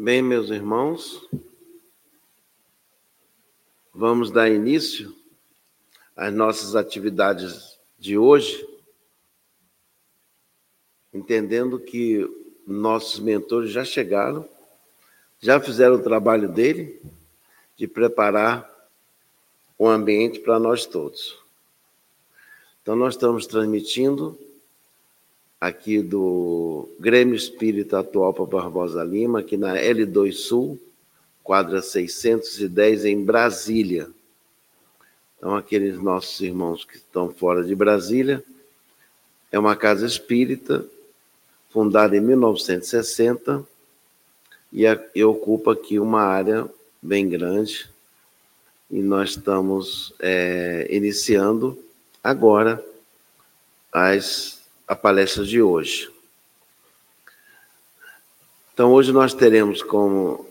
Bem, meus irmãos, vamos dar início às nossas atividades de hoje, entendendo que nossos mentores já chegaram, já fizeram o trabalho dele de preparar o ambiente para nós todos. Então, nós estamos transmitindo aqui do Grêmio Espírita Atual para Barbosa Lima, aqui na L2 Sul, quadra 610, em Brasília. Então, aqueles nossos irmãos que estão fora de Brasília, é uma casa espírita, fundada em 1960, e, e ocupa aqui uma área bem grande, e nós estamos é, iniciando agora as a palestra de hoje. Então, hoje nós teremos como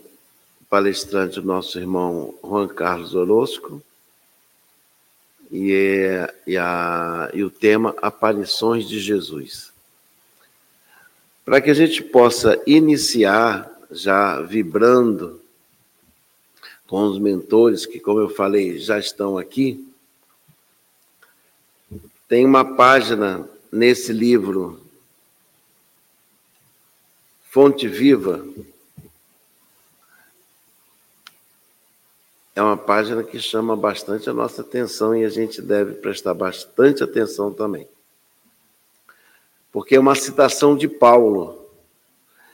palestrante o nosso irmão Juan Carlos Orozco e, e, a, e o tema Aparições de Jesus. Para que a gente possa iniciar já vibrando com os mentores que, como eu falei, já estão aqui, tem uma página nesse livro Fonte Viva, é uma página que chama bastante a nossa atenção e a gente deve prestar bastante atenção também. Porque é uma citação de Paulo,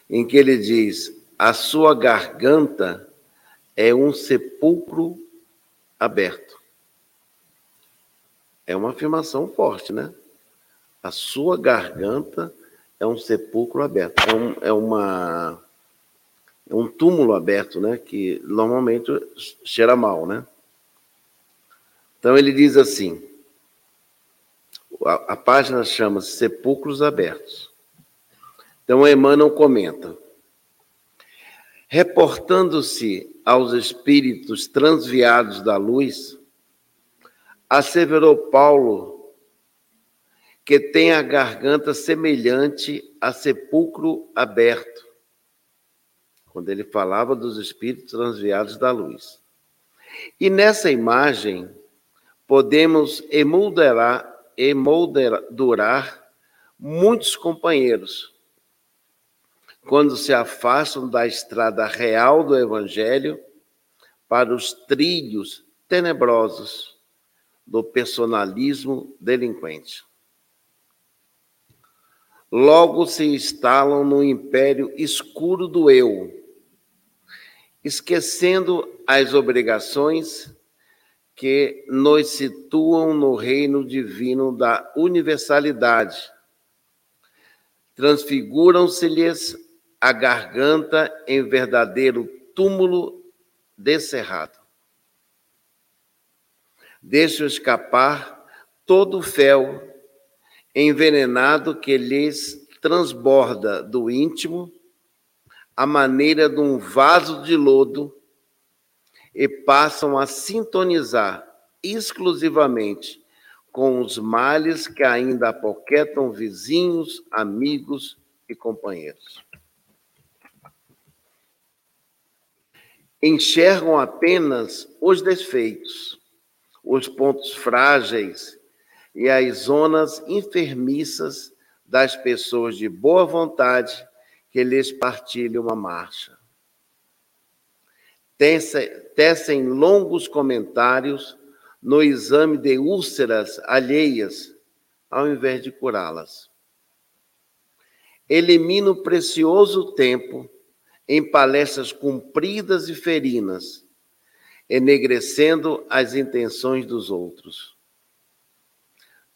em que ele diz: A sua garganta é um sepulcro aberto. É uma afirmação forte, né? A sua garganta é um sepulcro aberto, é, um, é uma é um túmulo aberto, né? Que normalmente cheira mal, né? Então ele diz assim: a, a página chama-se Sepulcros Abertos. Então Emmanuel comenta: reportando-se aos espíritos transviados da luz, asseverou Paulo que tem a garganta semelhante a sepulcro aberto, quando ele falava dos espíritos transviados da luz. E nessa imagem, podemos emolderar, emoldurar muitos companheiros quando se afastam da estrada real do Evangelho para os trilhos tenebrosos do personalismo delinquente logo se instalam no império escuro do eu, esquecendo as obrigações que nos situam no reino divino da universalidade. Transfiguram-se-lhes a garganta em verdadeiro túmulo descerrado. Deixam escapar todo o fel envenenado que lhes transborda do íntimo, a maneira de um vaso de lodo, e passam a sintonizar exclusivamente com os males que ainda apoquetam vizinhos, amigos e companheiros. Enxergam apenas os defeitos, os pontos frágeis e as zonas enfermiças das pessoas de boa vontade que lhes partilham uma marcha. Tecem longos comentários no exame de úlceras alheias, ao invés de curá-las. Elimina o precioso tempo em palestras compridas e ferinas, enegrecendo as intenções dos outros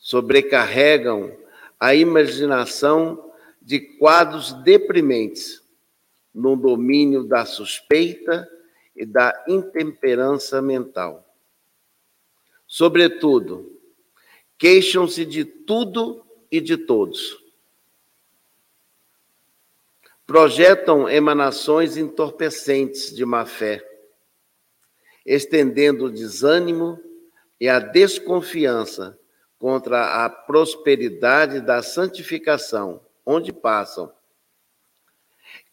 sobrecarregam a imaginação de quadros deprimentes no domínio da suspeita e da intemperança mental. Sobretudo, queixam-se de tudo e de todos. Projetam emanações entorpecentes de má fé, estendendo o desânimo e a desconfiança contra a prosperidade da santificação, onde passam.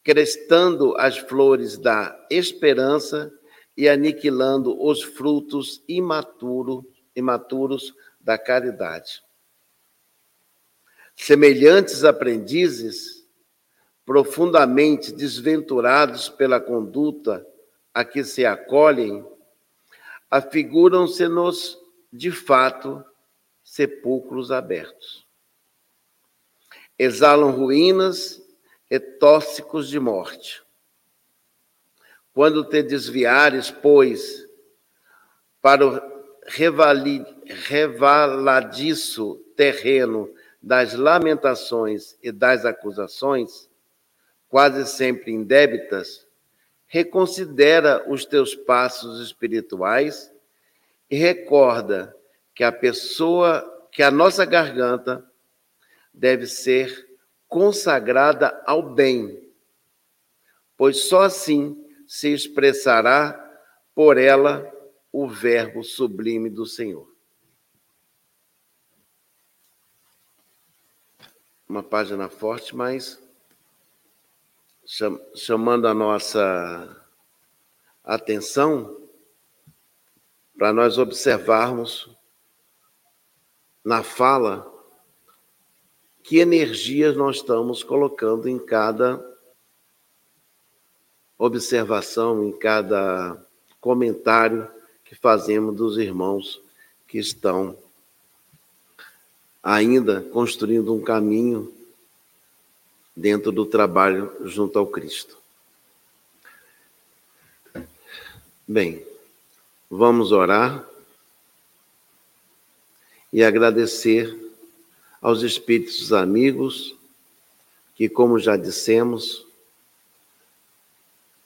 crestando as flores da esperança e aniquilando os frutos imaturo, imaturos da caridade. Semelhantes aprendizes, profundamente desventurados pela conduta a que se acolhem, afiguram-se-nos, de fato, sepulcros abertos. Exalam ruínas e tóxicos de morte. Quando te desviares, pois, para o revaladiço terreno das lamentações e das acusações, quase sempre indébitas, reconsidera os teus passos espirituais e recorda que a pessoa, que a nossa garganta deve ser consagrada ao bem, pois só assim se expressará por ela o verbo sublime do Senhor. Uma página forte, mas chamando a nossa atenção para nós observarmos na fala que energias nós estamos colocando em cada observação, em cada comentário que fazemos dos irmãos que estão ainda construindo um caminho dentro do trabalho junto ao Cristo. Bem, vamos orar e agradecer aos espíritos amigos que, como já dissemos,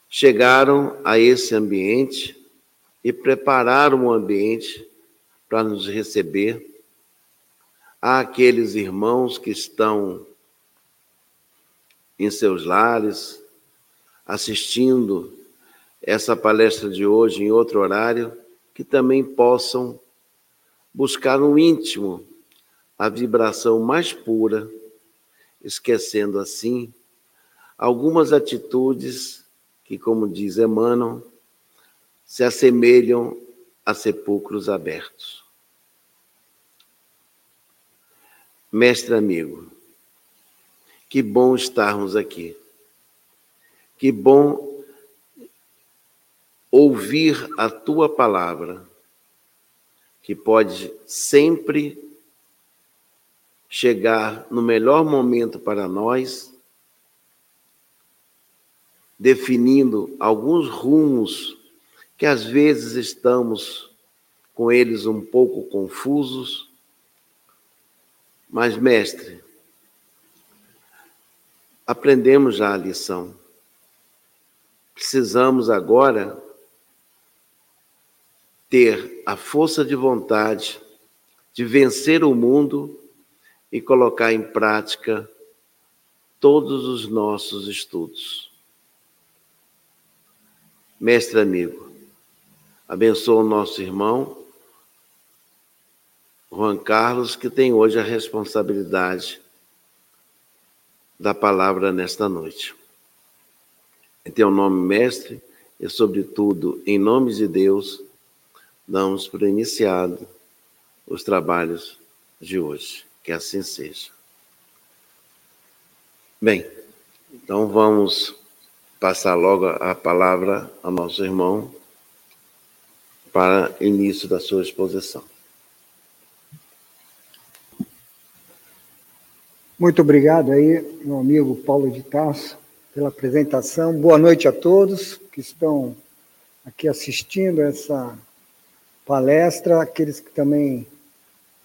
chegaram a esse ambiente e prepararam o ambiente para nos receber. Há aqueles irmãos que estão em seus lares, assistindo essa palestra de hoje em outro horário, que também possam buscar no íntimo a vibração mais pura, esquecendo assim algumas atitudes que, como diz Emmanuel, se assemelham a sepulcros abertos. Mestre amigo, que bom estarmos aqui. Que bom ouvir a tua palavra, que pode sempre chegar no melhor momento para nós, definindo alguns rumos que às vezes estamos com eles um pouco confusos. Mas, mestre, aprendemos já a lição. Precisamos agora ter a força de vontade de vencer o mundo e colocar em prática todos os nossos estudos. Mestre amigo, abençoa o nosso irmão Juan Carlos, que tem hoje a responsabilidade da palavra nesta noite. Em teu nome, mestre, e sobretudo em nome de Deus, damos por iniciado os trabalhos de hoje. Que assim seja. Bem, então vamos passar logo a palavra ao nosso irmão para início da sua exposição. Muito obrigado aí, meu amigo Paulo de Tarso, pela apresentação. Boa noite a todos que estão aqui assistindo essa palestra, aqueles que também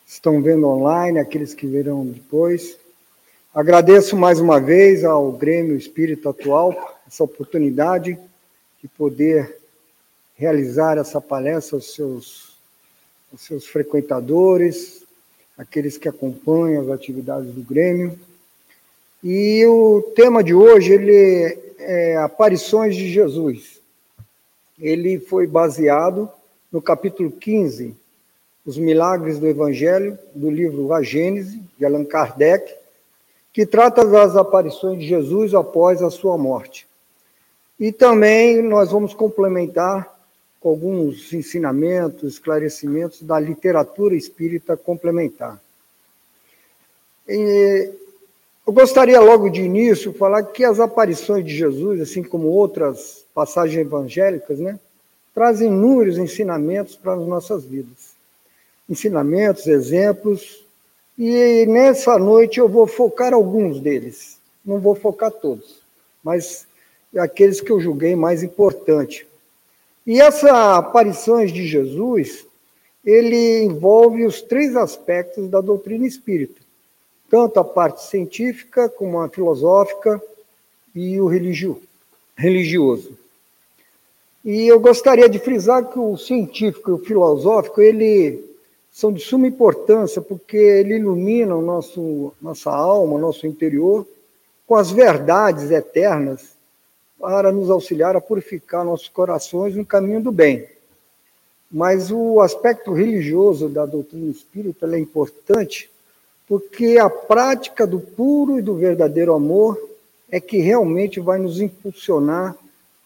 estão vendo online, aqueles que verão depois. Agradeço mais uma vez ao Grêmio Espírito Atual essa oportunidade de poder realizar essa palestra aos seus, aos seus frequentadores, aqueles que acompanham as atividades do Grêmio. E o tema de hoje ele é aparições de Jesus. Ele foi baseado no capítulo 15 os Milagres do Evangelho, do livro A Gênese, de Allan Kardec, que trata das aparições de Jesus após a sua morte. E também nós vamos complementar com alguns ensinamentos, esclarecimentos da literatura espírita complementar. E eu gostaria logo de início falar que as aparições de Jesus, assim como outras passagens evangélicas, né, trazem inúmeros ensinamentos para as nossas vidas. Ensinamentos, exemplos, e nessa noite eu vou focar alguns deles. Não vou focar todos, mas aqueles que eu julguei mais importante. E essas aparições de Jesus, ele envolve os três aspectos da doutrina espírita, tanto a parte científica como a filosófica e o religio, religioso. E eu gostaria de frisar que o científico e o filosófico, ele são de suma importância porque ele ilumina o nosso nossa alma, nosso interior com as verdades eternas para nos auxiliar a purificar nossos corações no caminho do bem. Mas o aspecto religioso da doutrina espírita é importante porque a prática do puro e do verdadeiro amor é que realmente vai nos impulsionar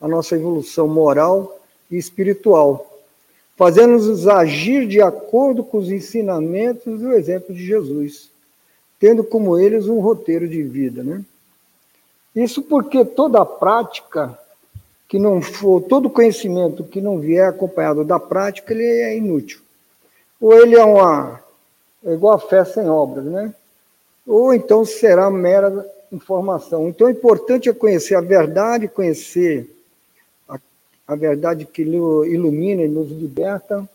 a nossa evolução moral e espiritual, fazendo-nos agir de acordo com os ensinamentos e o exemplo de Jesus, tendo como eles um roteiro de vida, né? Isso porque toda prática que não for, todo conhecimento que não vier acompanhado da prática, ele é inútil. Ou ele é uma é igual a fé sem obras, né? Ou então será mera informação. Então, o importante é conhecer a verdade, conhecer a, verdade que ilumina e nos liberta,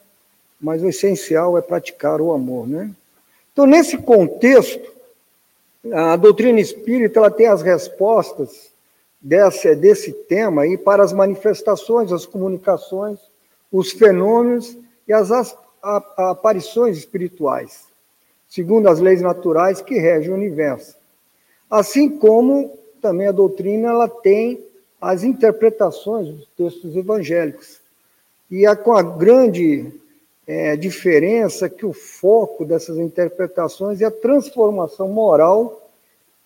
mas o essencial é praticar o amor, né? Então, nesse contexto, a doutrina espírita ela tem as respostas desse, desse tema aí para as manifestações, as comunicações, os fenômenos e as, as a, aparições espirituais, segundo as leis naturais que regem o universo. Assim como também a doutrina ela tem as interpretações dos textos evangélicos. E é com a grande é, diferença que o foco dessas interpretações é a transformação moral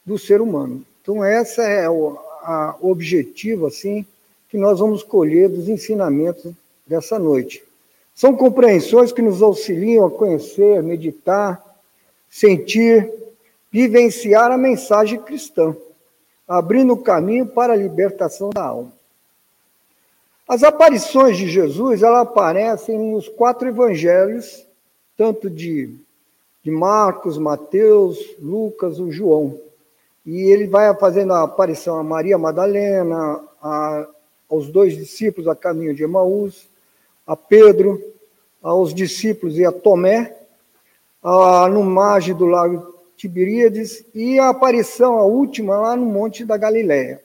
do ser humano. Então, essa é o a objetivo assim que nós vamos colher dos ensinamentos dessa noite. São compreensões que nos auxiliam a conhecer, meditar, sentir, vivenciar a mensagem cristã, abrindo o caminho para a libertação da alma. As aparições de Jesus, elas aparecem nos quatro evangelhos, tanto de, de Marcos, Mateus, Lucas ou João. E ele vai fazendo a aparição a Maria Madalena, a, aos dois discípulos a caminho de Emaús, a Pedro, aos discípulos e a Tomé, a, no margem do lago Tiberíades, e a aparição, a última, lá no Monte da Galileia.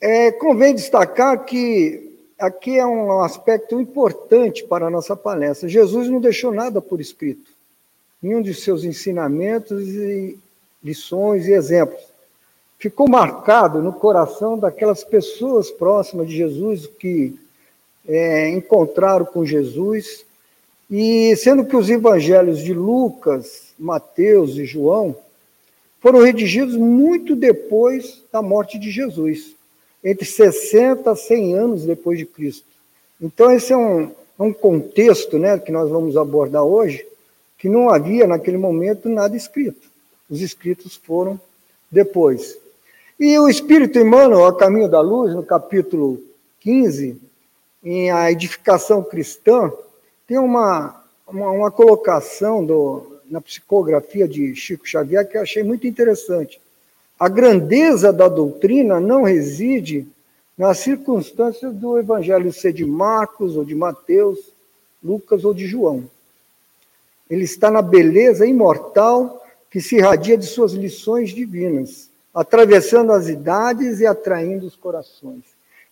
É, convém destacar que aqui é um aspecto importante para a nossa palestra. Jesus não deixou nada por escrito. Nenhum de seus ensinamentos e lições e exemplos. Ficou marcado no coração daquelas pessoas próximas de Jesus que é, encontraram com Jesus. E sendo que os evangelhos de Lucas, Mateus e João foram redigidos muito depois da morte de Jesus entre 60 a 100 anos depois de Cristo. Então, esse é um, é um contexto né, que nós vamos abordar hoje, que não havia naquele momento nada escrito. Os escritos foram depois. E o Espírito Emmanuel, a caminho da luz, no capítulo 15, em a edificação cristã, tem uma, uma, uma colocação do, na psicografia de Chico Xavier que eu achei muito interessante. A grandeza da doutrina não reside nas circunstâncias do evangelho ser de Marcos ou de Mateus, Lucas ou de João. Ele está na beleza imortal que se irradia de suas lições divinas, atravessando as idades e atraindo os corações.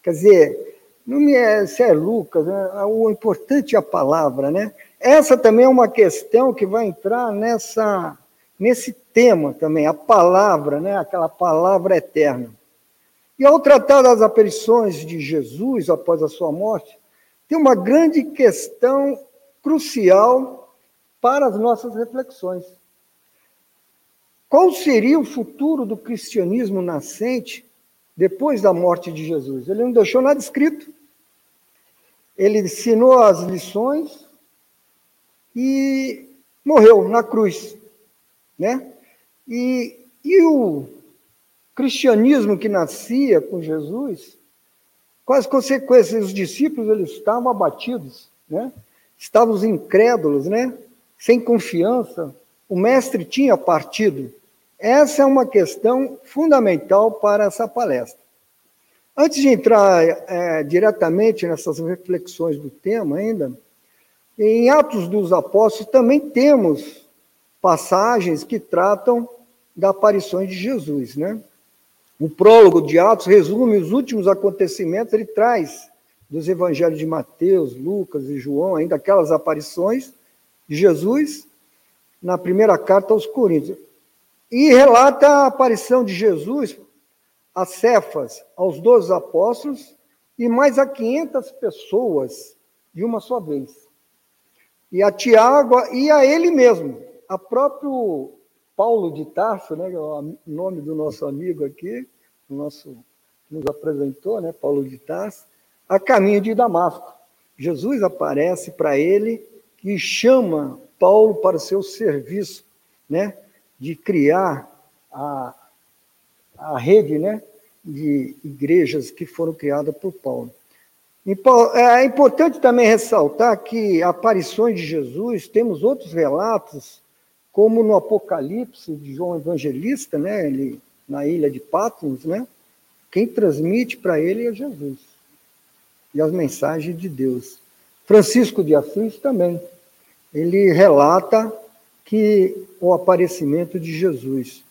Quer dizer, não me é, se é Lucas, né? o importante é a palavra, né? Essa também é uma questão que vai entrar nessa nesse tema também, a palavra, né, aquela palavra eterna. E ao tratar das aparições de Jesus após a sua morte, tem uma grande questão crucial para as nossas reflexões. qual seria o futuro do cristianismo nascente depois da morte de Jesus? Ele não deixou nada escrito. Ele ensinou as lições e morreu na cruz, né? E, e o cristianismo que nascia com Jesus, quais consequências? Os discípulos eles estavam abatidos, né? Estavam incrédulos, né? Sem confiança. O mestre tinha partido. Essa é uma questão fundamental para essa palestra. Antes de entrar é, diretamente nessas reflexões do tema ainda, em Atos dos Apóstolos também temos passagens que tratam da aparição de Jesus, né? O prólogo de Atos resume os últimos acontecimentos, ele traz dos evangelhos de Mateus, Lucas e João, ainda aquelas aparições de Jesus na primeira carta aos Coríntios. E relata a aparição de Jesus a Cefas, aos doze apóstolos e mais a 500 pessoas de uma só vez e a Tiago e a ele mesmo, a próprio Paulo de Tarso, né, é o nome do nosso amigo aqui, o nosso que nos apresentou, né, Paulo de Tarso, a caminho de Damasco. Jesus aparece para ele e chama Paulo para o seu serviço, né, de criar a, a rede, né, de igrejas que foram criadas por Paulo. É importante também ressaltar que aparições de Jesus, temos outros relatos, como no Apocalipse de João Evangelista, né, ele, na ilha de Patmos, né, quem transmite para ele é Jesus e as mensagens de Deus. Francisco de Assis também, ele relata que o aparecimento de Jesus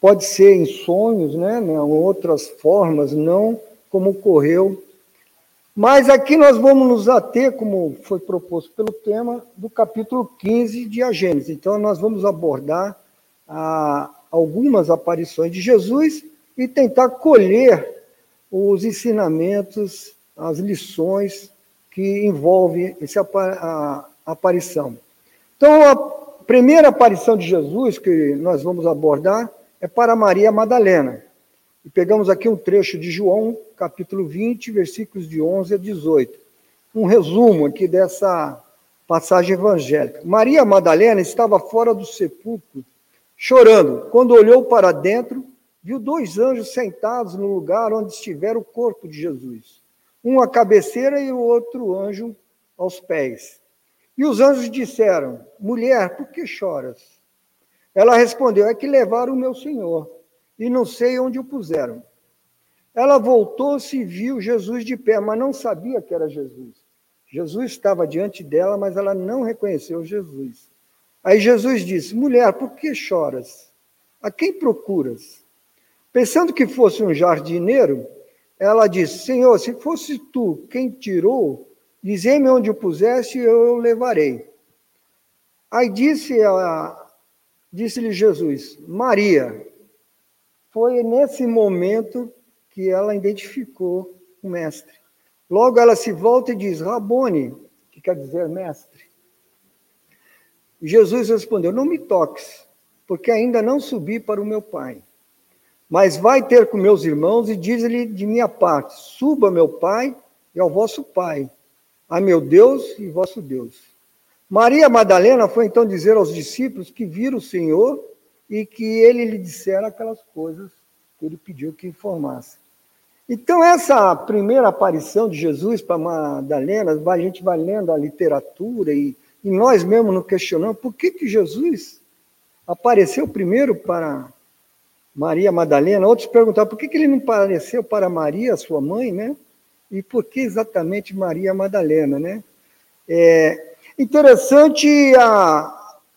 pode ser em sonhos, né, em outras formas, não como ocorreu mas aqui nós vamos nos ater, como foi proposto pelo tema, do capítulo 15 de A Gênesis. Então, nós vamos abordar ah, algumas aparições de Jesus e tentar colher os ensinamentos, as lições que envolvem essa a, a aparição. Então, a primeira aparição de Jesus que nós vamos abordar é para Maria Madalena. E pegamos aqui um trecho de João, capítulo 20, versículos de 11 a 18. Um resumo aqui dessa passagem evangélica. Maria Madalena estava fora do sepulcro, chorando. Quando olhou para dentro, viu dois anjos sentados no lugar onde estivera o corpo de Jesus. Um à cabeceira e o outro anjo aos pés. E os anjos disseram: Mulher, por que choras? Ela respondeu: É que levaram o meu senhor e não sei onde o puseram. Ela voltou-se e viu Jesus de pé, mas não sabia que era Jesus. Jesus estava diante dela, mas ela não reconheceu Jesus. Aí Jesus disse: Mulher, por que choras? A quem procuras? Pensando que fosse um jardineiro, ela disse: Senhor, se fosse tu quem tirou, dizei-me onde o puseste e eu o levarei. Aí disse disse-lhe Jesus: Maria. Foi nesse momento que ela identificou o mestre. Logo ela se volta e diz: Rabone, que quer dizer mestre. Jesus respondeu: Não me toques, porque ainda não subi para o meu Pai. Mas vai ter com meus irmãos e diz-lhe de minha parte: Suba, meu Pai, e ao vosso Pai, a meu Deus e vosso Deus. Maria Madalena foi então dizer aos discípulos que viram o Senhor e que ele lhe dissera aquelas coisas que ele pediu que informasse. Então, essa primeira aparição de Jesus para Madalena, a gente vai lendo a literatura e, e nós mesmos nos questionamos por que, que Jesus apareceu primeiro para Maria Madalena. Outros perguntaram por que, que ele não apareceu para Maria, sua mãe, né? E por que exatamente Maria Madalena, né? É interessante a,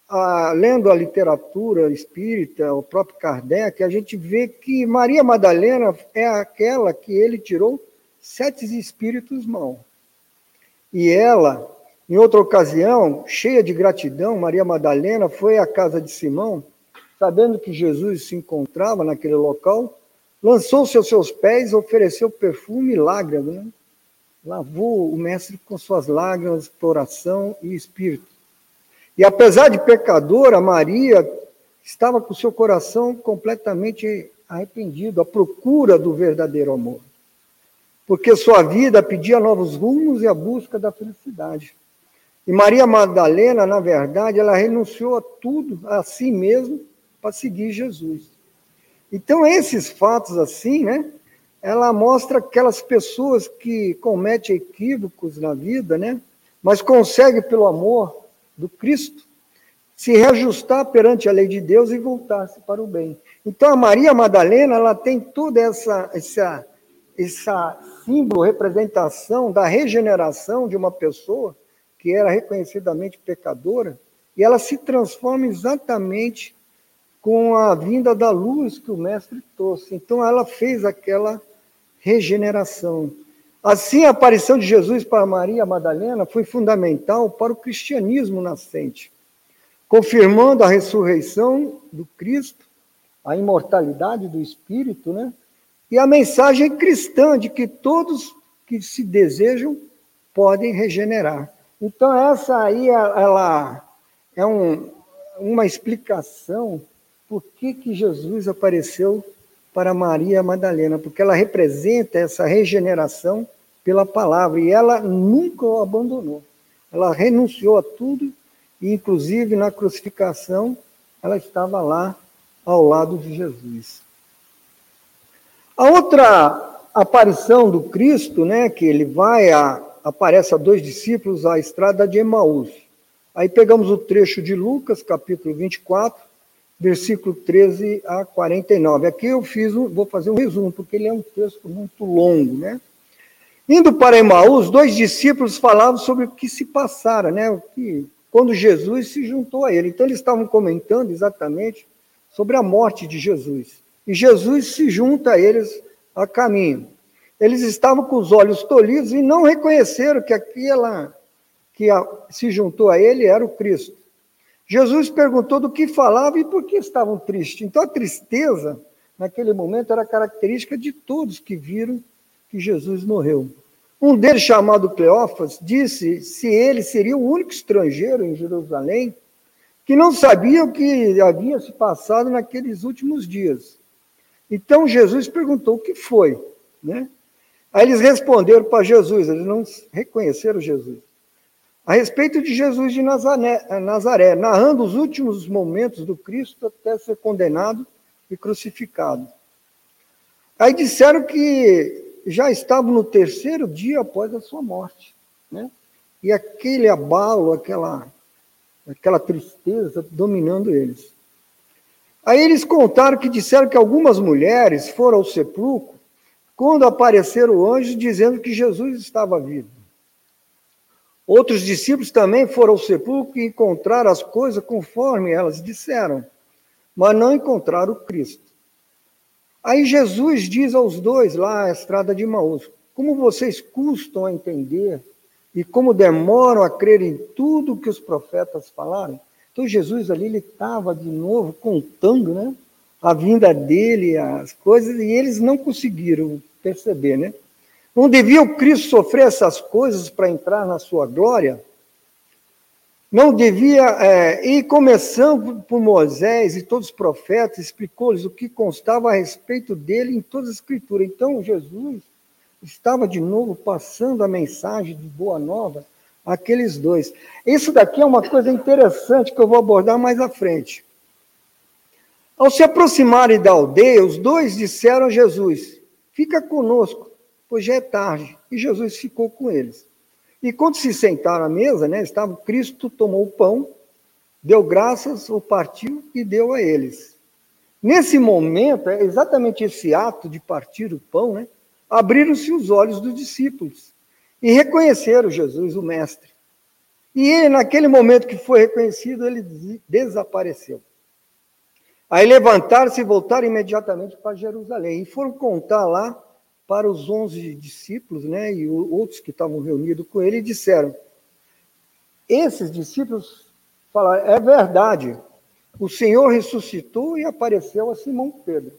a, lendo a literatura espírita, o próprio Kardec, a gente vê que Maria Madalena é aquela que ele tirou sete espíritos maus. E ela, em outra ocasião, cheia de gratidão, Maria Madalena foi à casa de Simão, sabendo que Jesus se encontrava naquele local, lançou-se aos seus pés, ofereceu perfume e lágrimas, né? Lavou o mestre com suas lágrimas, oração e espírito. E apesar de pecadora, Maria estava com seu coração completamente arrependido, à procura do verdadeiro amor. Porque sua vida pedia novos rumos e a busca da felicidade. E Maria Madalena, na verdade, ela renunciou a tudo, a si mesma, para seguir Jesus. Então, esses fatos assim, né? Ela mostra aquelas pessoas que cometem equívocos na vida, né? Mas conseguem, pelo amor do Cristo, se reajustar perante a lei de Deus e voltar-se para o bem. Então, a Maria Madalena, ela tem toda essa, essa, essa símbolo, representação da regeneração de uma pessoa que era reconhecidamente pecadora, e ela se transforma exatamente com a vinda da luz que o mestre trouxe. Então ela fez aquela regeneração. Assim, a aparição de Jesus para Maria Madalena foi fundamental para o cristianismo nascente, confirmando a ressurreição do Cristo, a imortalidade do Espírito, né? E a mensagem cristã de que todos que se desejam podem regenerar. Então, essa aí, ela é um, uma explicação por que, que Jesus apareceu para Maria Madalena, porque ela representa essa regeneração pela palavra, e ela nunca o abandonou. Ela renunciou a tudo, e inclusive na crucificação, ela estava lá ao lado de Jesus. A outra aparição do Cristo, né, que ele vai a aparece a dois discípulos a estrada de Emaús. Aí pegamos o trecho de Lucas, capítulo 24, versículo 13 a 49. Aqui eu fiz vou fazer um resumo, porque ele é um texto muito longo, né? Indo para Emaús, dois discípulos falavam sobre o que se passara, né? O que, quando Jesus se juntou a ele. Então eles estavam comentando exatamente sobre a morte de Jesus. E Jesus se junta a eles a caminho. Eles estavam com os olhos tolhidos e não reconheceram que aquela que se juntou a ele era o Cristo. Jesus perguntou do que falava e por que estavam tristes. Então a tristeza, naquele momento, era característica de todos que viram que Jesus morreu. Um deles, chamado Cleófas, disse se ele seria o único estrangeiro em Jerusalém que não sabia o que havia se passado naqueles últimos dias. Então Jesus perguntou o que foi, né? Aí eles responderam para Jesus, eles não reconheceram Jesus. A respeito de Jesus de Nazaré, Nazaré, narrando os últimos momentos do Cristo até ser condenado e crucificado. Aí disseram que já estavam no terceiro dia após a sua morte. Né? E aquele abalo, aquela, aquela tristeza dominando eles. Aí eles contaram que disseram que algumas mulheres foram ao sepulcro quando apareceram o anjo dizendo que Jesus estava vivo. Outros discípulos também foram ao sepulcro e encontraram as coisas conforme elas disseram, mas não encontraram Cristo. Aí Jesus diz aos dois lá a estrada de Maús: Como vocês custam a entender e como demoram a crer em tudo que os profetas falaram? Então Jesus ali ele estava de novo contando, né, a vinda dele, as coisas e eles não conseguiram perceber, né? Não devia o Cristo sofrer essas coisas para entrar na sua glória? Não devia, é, e começando por Moisés e todos os profetas, explicou-lhes o que constava a respeito dele em toda a Escritura. Então, Jesus estava de novo passando a mensagem de Boa Nova àqueles dois. Isso daqui é uma coisa interessante que eu vou abordar mais à frente. Ao se aproximarem da aldeia, os dois disseram a Jesus: Fica conosco, pois já é tarde. E Jesus ficou com eles. E quando se sentaram à mesa, né, estava Cristo tomou o pão, deu graças, o partiu e deu a eles. Nesse momento, é exatamente esse ato de partir o pão, né, abriram-se os olhos dos discípulos e reconheceram Jesus, o Mestre. E ele, naquele momento que foi reconhecido, ele desapareceu. Aí levantaram-se e voltaram imediatamente para Jerusalém. E foram contar lá para os onze discípulos, né, e outros que estavam reunidos com ele, e disseram: Esses discípulos falaram, é verdade, o Senhor ressuscitou e apareceu a Simão Pedro.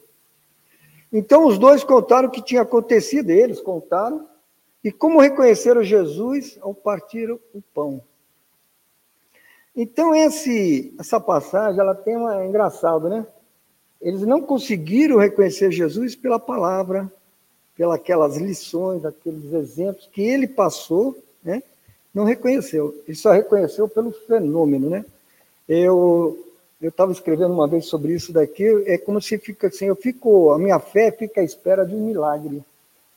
Então os dois contaram o que tinha acontecido, eles contaram, e como reconheceram Jesus ao partir o pão. Então, esse, essa passagem, ela tem uma. É engraçado, né? Eles não conseguiram reconhecer Jesus pela palavra, pelas lições, aqueles exemplos que ele passou, né? Não reconheceu. Ele só reconheceu pelo fenômeno, né? Eu eu estava escrevendo uma vez sobre isso daqui. É como se fica assim, eu fico, a minha fé fica à espera de um milagre,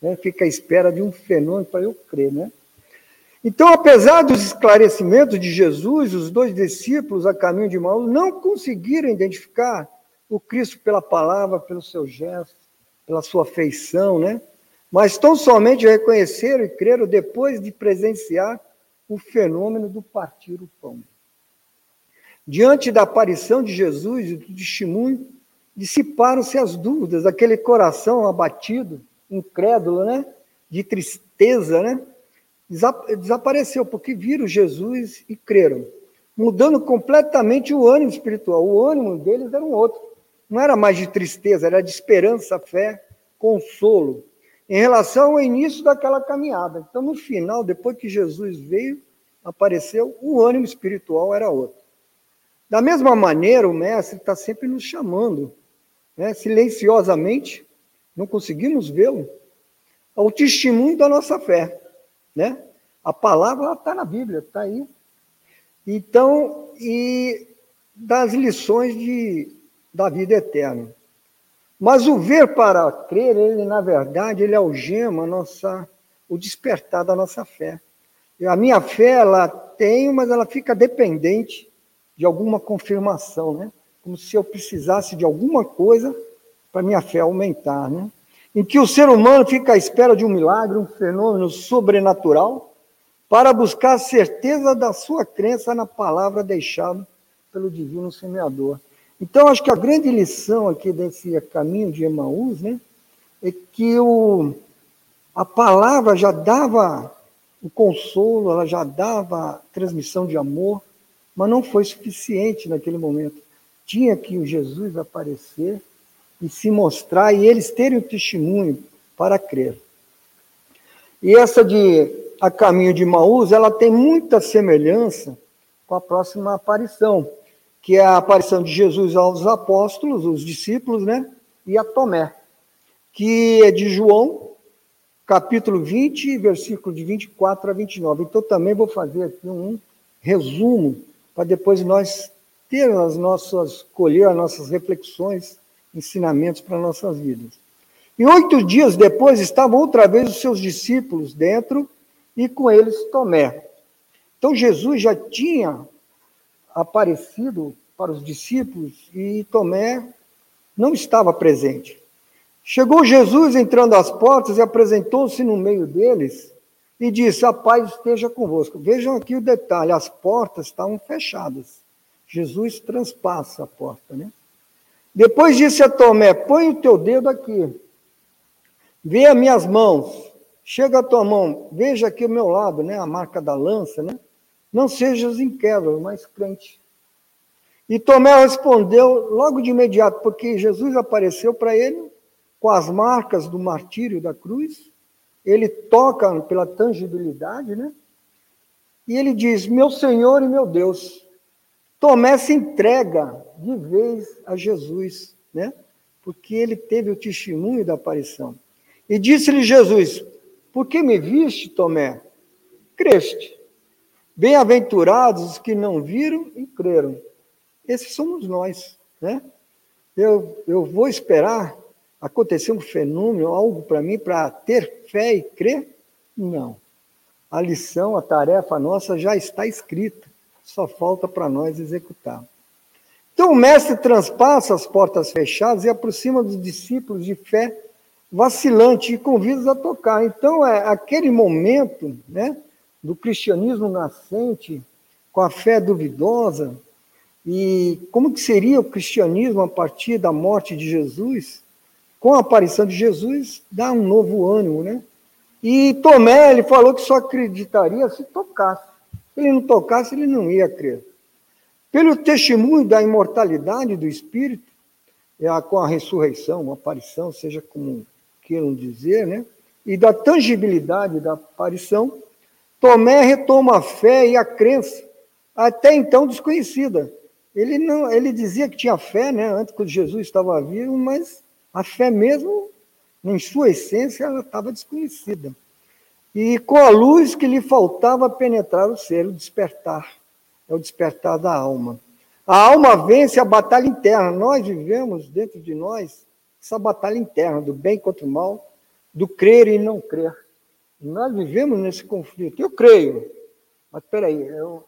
né? Fica à espera de um fenômeno para eu crer, né? Então, apesar dos esclarecimentos de Jesus, os dois discípulos a caminho de Maús não conseguiram identificar o Cristo pela palavra, pelo seu gesto, pela sua feição, né? Mas tão somente reconheceram e creram depois de presenciar o fenômeno do partir o pão. Diante da aparição de Jesus e do testemunho, dissiparam-se as dúvidas, aquele coração abatido, incrédulo, né? De tristeza, né? desapareceu, porque viram Jesus e creram, mudando completamente o ânimo espiritual. O ânimo deles era um outro. Não era mais de tristeza, era de esperança, fé, consolo, em relação ao início daquela caminhada. Então, no final, depois que Jesus veio, apareceu, o ânimo espiritual era outro. Da mesma maneira, o Mestre está sempre nos chamando, né, silenciosamente, não conseguimos vê-lo, ao testemunho da nossa fé. Né? A palavra está na Bíblia, está aí. Então, e das lições de, da vida eterna. Mas o ver para crer, ele, na verdade, ele algema nossa, o despertar da nossa fé. A minha fé, ela tem, mas ela fica dependente de alguma confirmação, né? Como se eu precisasse de alguma coisa para minha fé aumentar, né? em que o ser humano fica à espera de um milagre, um fenômeno sobrenatural, para buscar a certeza da sua crença na palavra deixada pelo divino semeador. Então, acho que a grande lição aqui desse caminho de Emaús, né, é que o, a palavra já dava o consolo, ela já dava transmissão de amor, mas não foi suficiente naquele momento. Tinha que o Jesus aparecer e se mostrar e eles terem o testemunho para crer. E essa de a caminho de Maús, ela tem muita semelhança com a próxima aparição, que é a aparição de Jesus aos apóstolos, os discípulos, né? E a Tomé, que é de João, capítulo 20, versículo de 24 a 29. Então também vou fazer aqui um resumo para depois nós ter as nossas colher as nossas reflexões ensinamentos para nossas vidas. E oito dias depois estavam outra vez os seus discípulos dentro e com eles Tomé. Então Jesus já tinha aparecido para os discípulos e Tomé não estava presente. Chegou Jesus entrando às portas e apresentou-se no meio deles e disse: A paz esteja convosco. Vejam aqui o detalhe: as portas estavam fechadas. Jesus transpassa a porta, né? Depois disse a Tomé: Põe o teu dedo aqui, vê as minhas mãos, chega a tua mão, veja aqui o meu lado, né, a marca da lança, né? Não sejas incrédulo, mas crente. E Tomé respondeu logo de imediato, porque Jesus apareceu para ele com as marcas do martírio da cruz. Ele toca pela tangibilidade, né? E ele diz: Meu Senhor e meu Deus. Tomé se entrega de vez a Jesus, né? Porque ele teve o testemunho da aparição. E disse-lhe Jesus: Por que me viste, Tomé? Creste. Bem-aventurados os que não viram e creram. Esses somos nós, né? Eu, eu vou esperar acontecer um fenômeno, algo para mim, para ter fé e crer? Não. A lição, a tarefa nossa já está escrita só falta para nós executar. Então o mestre transpassa as portas fechadas e aproxima dos discípulos de fé vacilante e convida-os a tocar. Então é aquele momento, né, do cristianismo nascente com a fé duvidosa e como que seria o cristianismo a partir da morte de Jesus? Com a aparição de Jesus, dá um novo ânimo, né? E Tomé, ele falou que só acreditaria se tocasse. Se ele não tocasse, ele não ia crer. Pelo testemunho da imortalidade do Espírito, com a ressurreição, a aparição, seja como queiram dizer, né? e da tangibilidade da aparição, Tomé retoma a fé e a crença até então desconhecida. Ele não, ele dizia que tinha fé, né, antes que Jesus estava vivo, mas a fé mesmo, em sua essência, ela estava desconhecida. E com a luz que lhe faltava penetrar o ser, o despertar, é o despertar da alma. A alma vence a batalha interna. Nós vivemos dentro de nós essa batalha interna do bem contra o mal, do crer e não crer. Nós vivemos nesse conflito. Eu creio, mas peraí, eu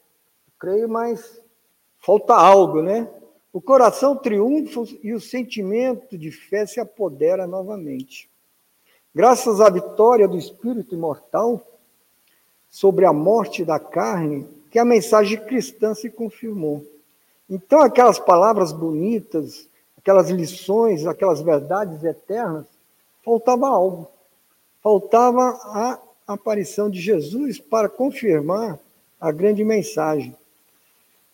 creio, mas falta algo, né? O coração triunfa e o sentimento de fé se apodera novamente. Graças à vitória do espírito imortal sobre a morte da carne, que a mensagem cristã se confirmou. Então, aquelas palavras bonitas, aquelas lições, aquelas verdades eternas, faltava algo. Faltava a aparição de Jesus para confirmar a grande mensagem.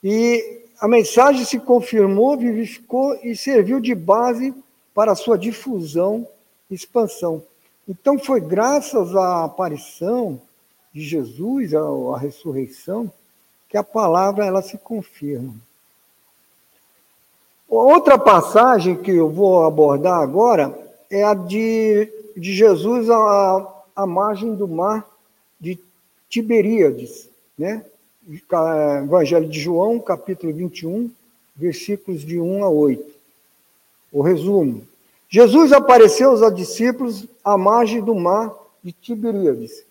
E a mensagem se confirmou, vivificou e serviu de base para a sua difusão e expansão. Então, foi graças à aparição de Jesus, à, ressurreição, que a palavra ela se confirma. Outra passagem que eu vou abordar agora é a de, de Jesus à, à margem do mar de Tiberíades, né? Evangelho de João, capítulo 21, versículos de 1 a 8. O resumo. Jesus apareceu aos discípulos à margem do mar de Tiberíades.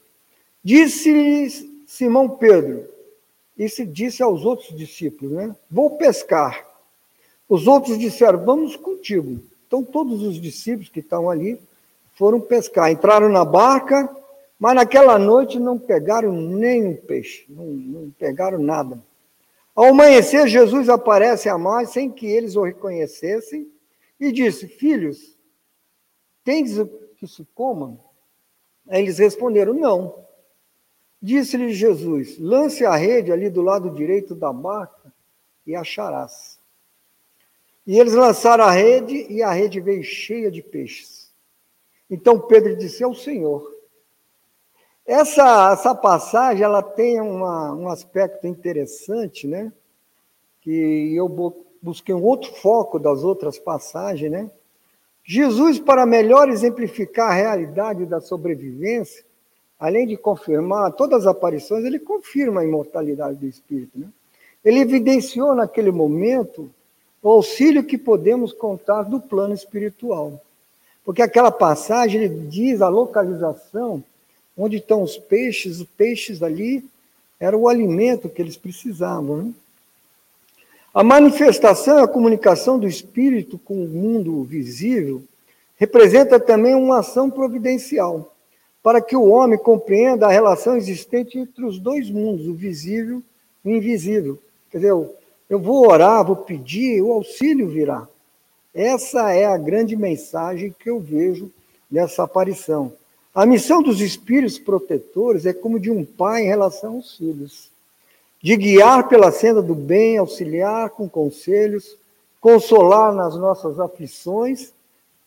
Disse-lhes Simão Pedro, e se disse aos outros discípulos, né? Vou pescar. Os outros disseram: Vamos contigo. Então, todos os discípulos que estavam ali foram pescar. Entraram na barca, mas naquela noite não pegaram nenhum peixe, não, não pegaram nada. Ao amanhecer, Jesus aparece a mais sem que eles o reconhecessem e disse: Filhos, tens o que se coma? Eles responderam: Não. Disse-lhe Jesus: Lance a rede ali do lado direito da barca e acharás. E eles lançaram a rede e a rede veio cheia de peixes. Então Pedro disse ao Senhor. Essa, essa passagem ela tem uma, um aspecto interessante, né? Que eu busquei um outro foco das outras passagens, né? Jesus, para melhor exemplificar a realidade da sobrevivência, além de confirmar todas as aparições, ele confirma a imortalidade do Espírito. Né? Ele evidenciou naquele momento o auxílio que podemos contar do plano espiritual. Porque aquela passagem ele diz a localização onde estão os peixes, os peixes ali era o alimento que eles precisavam. Né? A manifestação e a comunicação do espírito com o mundo visível representa também uma ação providencial para que o homem compreenda a relação existente entre os dois mundos, o visível e o invisível. Quer dizer, eu vou orar, vou pedir, o auxílio virá. Essa é a grande mensagem que eu vejo nessa aparição. A missão dos espíritos protetores é como de um pai em relação aos filhos, de guiar pela senda do bem, auxiliar com conselhos, consolar nas nossas aflições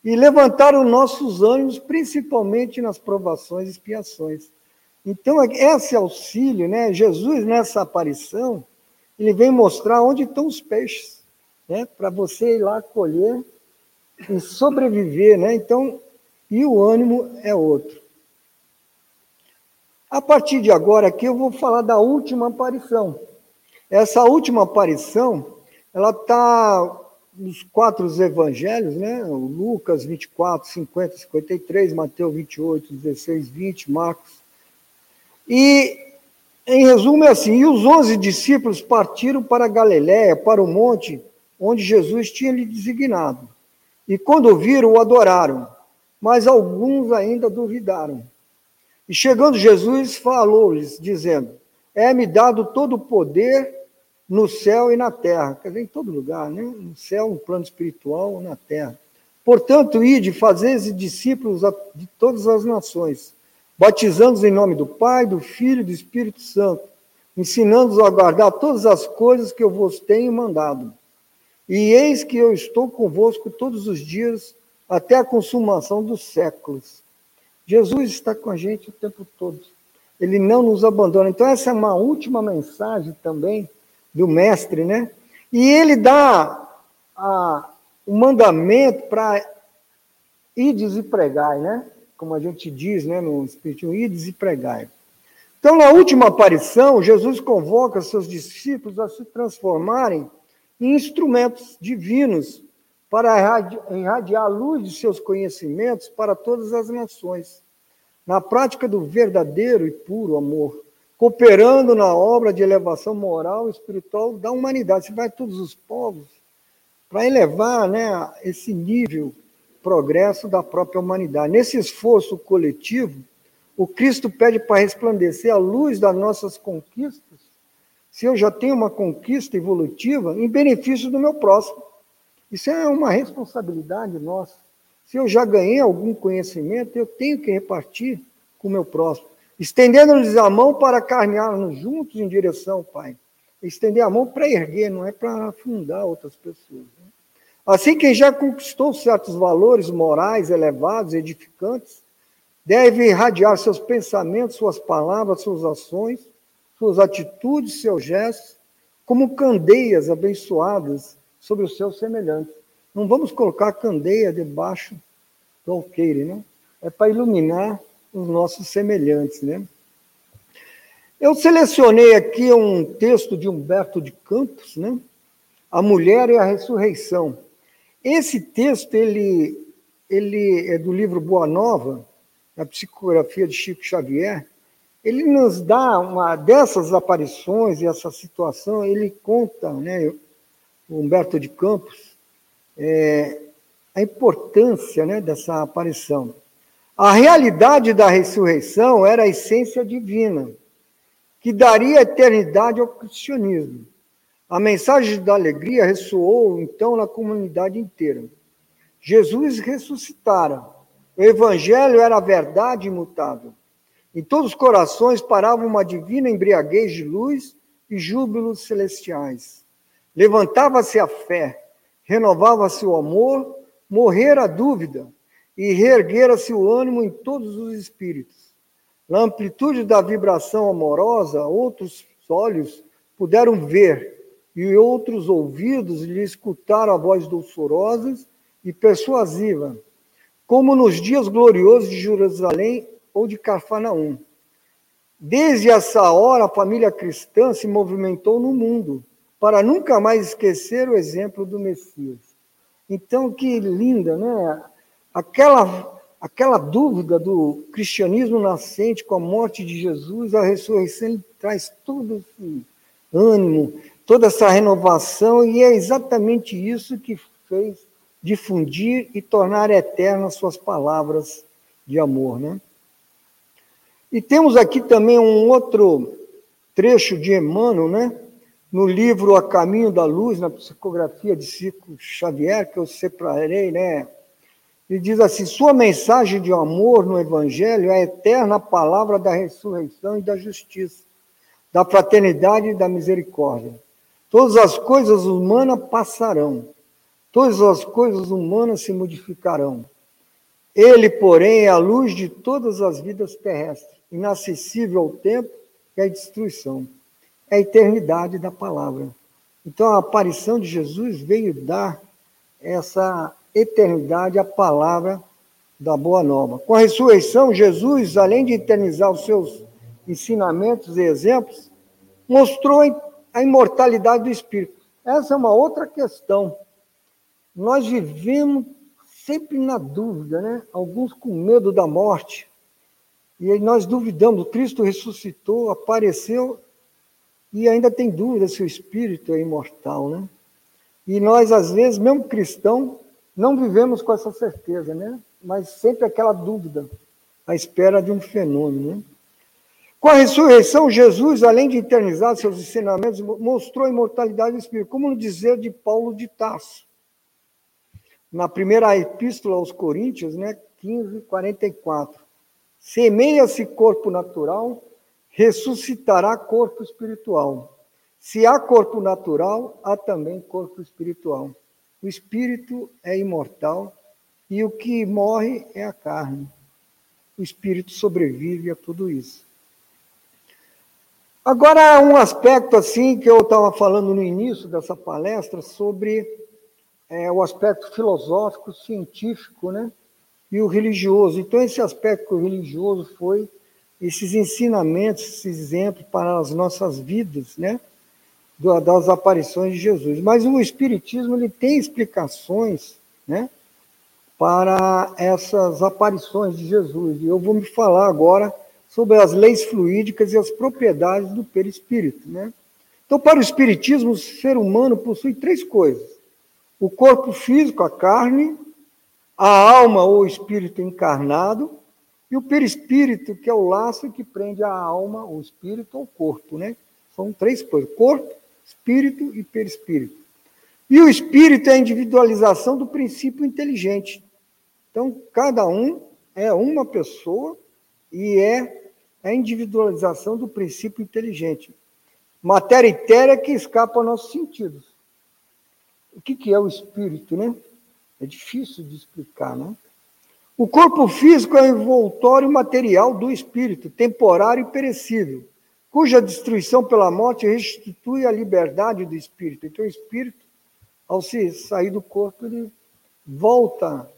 e levantar os nossos ânimos, principalmente nas provações e expiações. Então, esse auxílio, né, Jesus nessa aparição, ele vem mostrar onde estão os peixes, né? Para você ir lá colher e sobreviver, né? Então, e o ânimo é outro. A partir de agora aqui eu vou falar da última aparição. Essa última aparição, ela está nos quatro evangelhos, né? Lucas 24, 50, 53, Mateus 28, 16, 20, Marcos. E em resumo, é assim: e os onze discípulos partiram para Galiléia, para o monte onde Jesus tinha lhe designado. E quando viram, o adoraram, mas alguns ainda duvidaram. E chegando Jesus, falou-lhes, dizendo: É-me dado todo o poder no céu e na terra. Quer dizer, em todo lugar, né? No céu, no plano espiritual, na terra. Portanto, ide, fazeis discípulos de todas as nações batizando-os em nome do Pai, do Filho e do Espírito Santo, ensinando-os a guardar todas as coisas que eu vos tenho mandado. E eis que eu estou convosco todos os dias até a consumação dos séculos. Jesus está com a gente o tempo todo. Ele não nos abandona. Então, essa é uma última mensagem também do mestre, né? E ele dá a, o mandamento para ides e pregai, né? Como a gente diz, né, no Espiritismo, ides e pregai. Então, na última aparição, Jesus convoca seus discípulos a se transformarem em instrumentos divinos para irradiar a luz de seus conhecimentos para todas as nações, na prática do verdadeiro e puro amor, cooperando na obra de elevação moral e espiritual da humanidade. Você vai todos os povos para elevar né, esse nível progresso da própria humanidade. Nesse esforço coletivo, o Cristo pede para resplandecer a luz das nossas conquistas. Se eu já tenho uma conquista evolutiva, em benefício do meu próximo. Isso é uma responsabilidade nossa. Se eu já ganhei algum conhecimento, eu tenho que repartir com o meu próximo. Estendendo-lhes a mão para caminharmos juntos em direção ao Pai. Estender a mão para erguer, não é para afundar outras pessoas. Né? Assim, quem já conquistou certos valores morais elevados, edificantes, deve irradiar seus pensamentos, suas palavras, suas ações, suas atitudes, seus gestos, como candeias abençoadas sobre os seus semelhantes. Não vamos colocar candeia debaixo do alqueire, né? É para iluminar os nossos semelhantes, né? Eu selecionei aqui um texto de Humberto de Campos, né? A Mulher e a Ressurreição. Esse texto, ele, ele é do livro Boa Nova, a psicografia de Chico Xavier, ele nos dá uma dessas aparições e essa situação, ele conta, né, o Humberto de Campos, é, a importância né, dessa aparição. A realidade da ressurreição era a essência divina, que daria eternidade ao cristianismo. A mensagem da alegria ressoou então na comunidade inteira. Jesus ressuscitara. O evangelho era a verdade imutável. Em todos os corações parava uma divina embriaguez de luz e júbilos celestiais. Levantava-se a fé, renovava-se o amor, morrera a dúvida e reerguera-se o ânimo em todos os espíritos. Na amplitude da vibração amorosa, outros olhos puderam ver e outros ouvidos lhe escutaram a voz doçorosa e persuasiva, como nos dias gloriosos de Jerusalém ou de Cafarnaum. Desde essa hora, a família cristã se movimentou no mundo, para nunca mais esquecer o exemplo do Messias. Então, que linda, né? Aquela, aquela dúvida do cristianismo nascente com a morte de Jesus, a ressurreição traz todo esse ânimo, toda essa renovação, e é exatamente isso que fez difundir e tornar eternas suas palavras de amor, né? E temos aqui também um outro trecho de Emmanuel, né? No livro A Caminho da Luz, na psicografia de Chico Xavier, que eu separei, né? Ele diz assim: Sua mensagem de amor no Evangelho é a eterna palavra da ressurreição e da justiça, da fraternidade e da misericórdia. Todas as coisas humanas passarão, todas as coisas humanas se modificarão. Ele, porém, é a luz de todas as vidas terrestres, inacessível ao tempo e à destruição. É a eternidade da palavra. Então, a aparição de Jesus veio dar essa eternidade à palavra da Boa Nova. Com a ressurreição, Jesus, além de eternizar os seus ensinamentos e exemplos, mostrou a imortalidade do espírito. Essa é uma outra questão. Nós vivemos sempre na dúvida, né? Alguns com medo da morte. E nós duvidamos, Cristo ressuscitou, apareceu e ainda tem dúvida se o espírito é imortal, né? E nós às vezes, mesmo cristão, não vivemos com essa certeza, né? Mas sempre aquela dúvida, à espera de um fenômeno, né? Com a ressurreição, Jesus, além de eternizar seus ensinamentos, mostrou a imortalidade do Espírito, como no dizer de Paulo de Tarso. Na primeira epístola aos Coríntios, né, 15, 44. Semeia-se corpo natural, ressuscitará corpo espiritual. Se há corpo natural, há também corpo espiritual. O espírito é imortal e o que morre é a carne. O espírito sobrevive a tudo isso. Agora, um aspecto assim que eu estava falando no início dessa palestra sobre é, o aspecto filosófico, científico, né? E o religioso. Então, esse aspecto religioso foi esses ensinamentos, esses exemplos para as nossas vidas, né? Das aparições de Jesus. Mas o Espiritismo ele tem explicações, né? Para essas aparições de Jesus. E eu vou me falar agora sobre as leis fluídicas e as propriedades do perispírito, né? Então, para o Espiritismo, o ser humano possui três coisas: o corpo físico, a carne, a alma ou espírito encarnado, e o perispírito, que é o laço que prende a alma, o espírito ao corpo, né? São três coisas: corpo, espírito e perispírito. E o espírito é a individualização do princípio inteligente. Então, cada um é uma pessoa e é a individualização do princípio inteligente. Matéria etérea que escapa aos nossos sentidos. O que, que é o espírito, né? É difícil de explicar, né? O corpo físico é o envoltório material do espírito, temporário e perecível, cuja destruição pela morte restitui a liberdade do espírito. Então, o espírito, ao se sair do corpo, ele volta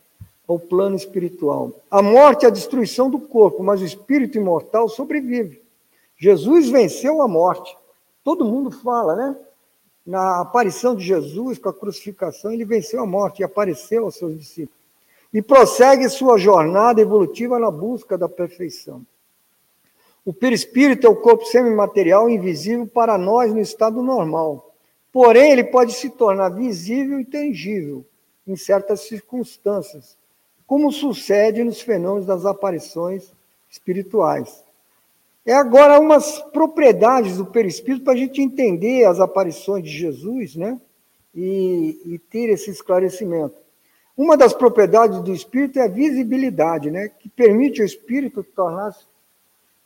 ao plano espiritual. A morte é a destruição do corpo, mas o espírito imortal sobrevive. Jesus venceu a morte. Todo mundo fala, né? Na aparição de Jesus com a crucificação, ele venceu a morte e apareceu aos seus discípulos. E prossegue sua jornada evolutiva na busca da perfeição. O perispírito é o corpo semimaterial invisível para nós no estado normal. Porém, ele pode se tornar visível e tangível em certas circunstâncias, como sucede nos fenômenos das aparições espirituais. É agora umas propriedades do perispírito para a gente entender as aparições de Jesus, né? E, e, ter esse esclarecimento. Uma das propriedades do espírito é a visibilidade, né? Que permite ao espírito tornar-se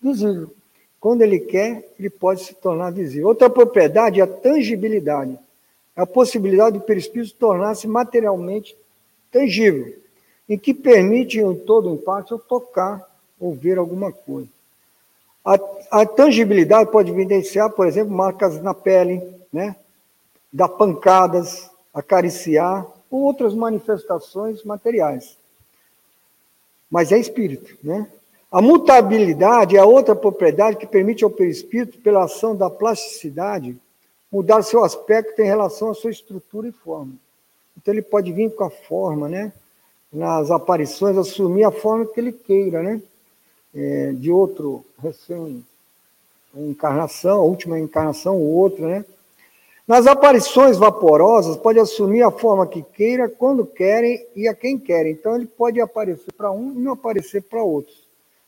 visível. Quando ele quer, ele pode se tornar visível. Outra propriedade é a tangibilidade. É a possibilidade do perispírito tornar-se materialmente tangível e que permite em todo impacto eu tocar ou ver alguma coisa. A, a, tangibilidade pode evidenciar, por exemplo, marcas na pele, né? dar pancadas, acariciar, ou outras manifestações materiais. Mas é espírito, né? A mutabilidade é outra propriedade que permite ao perispírito, pela ação da plasticidade, mudar seu aspecto em relação à sua estrutura e forma. Então ele pode vir com a forma, né? nas aparições, assumir a forma que ele queira, né? É, de outro recém-encarnação, última encarnação, ou outra, né? Nas aparições vaporosas, pode assumir a forma que queira, quando querem e a quem querem. Então, ele pode aparecer para um e não aparecer para outros,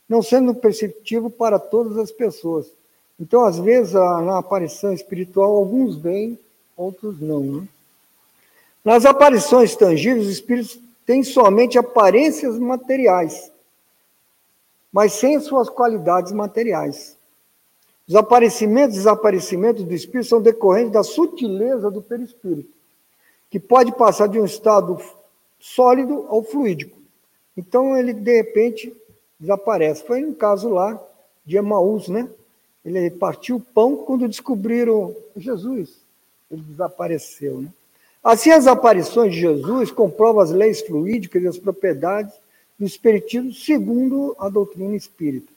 não sendo perceptivo para todas as pessoas. Então, às vezes, na aparição espiritual, alguns vêm, outros não. Né? Nas aparições tangíveis, os espíritos tem somente aparências materiais, mas sem suas qualidades materiais. Os aparecimentos e desaparecimentos do espírito são decorrentes da sutileza do perispírito, que pode passar de um estado sólido ao fluídico. Então ele de repente desaparece. Foi no caso lá de Emaús, né? Ele partiu o pão quando descobriram Jesus. Ele desapareceu, né? Assim, as aparições de Jesus comprovam as leis fluídicas e as propriedades do espiritismo segundo a doutrina espírita.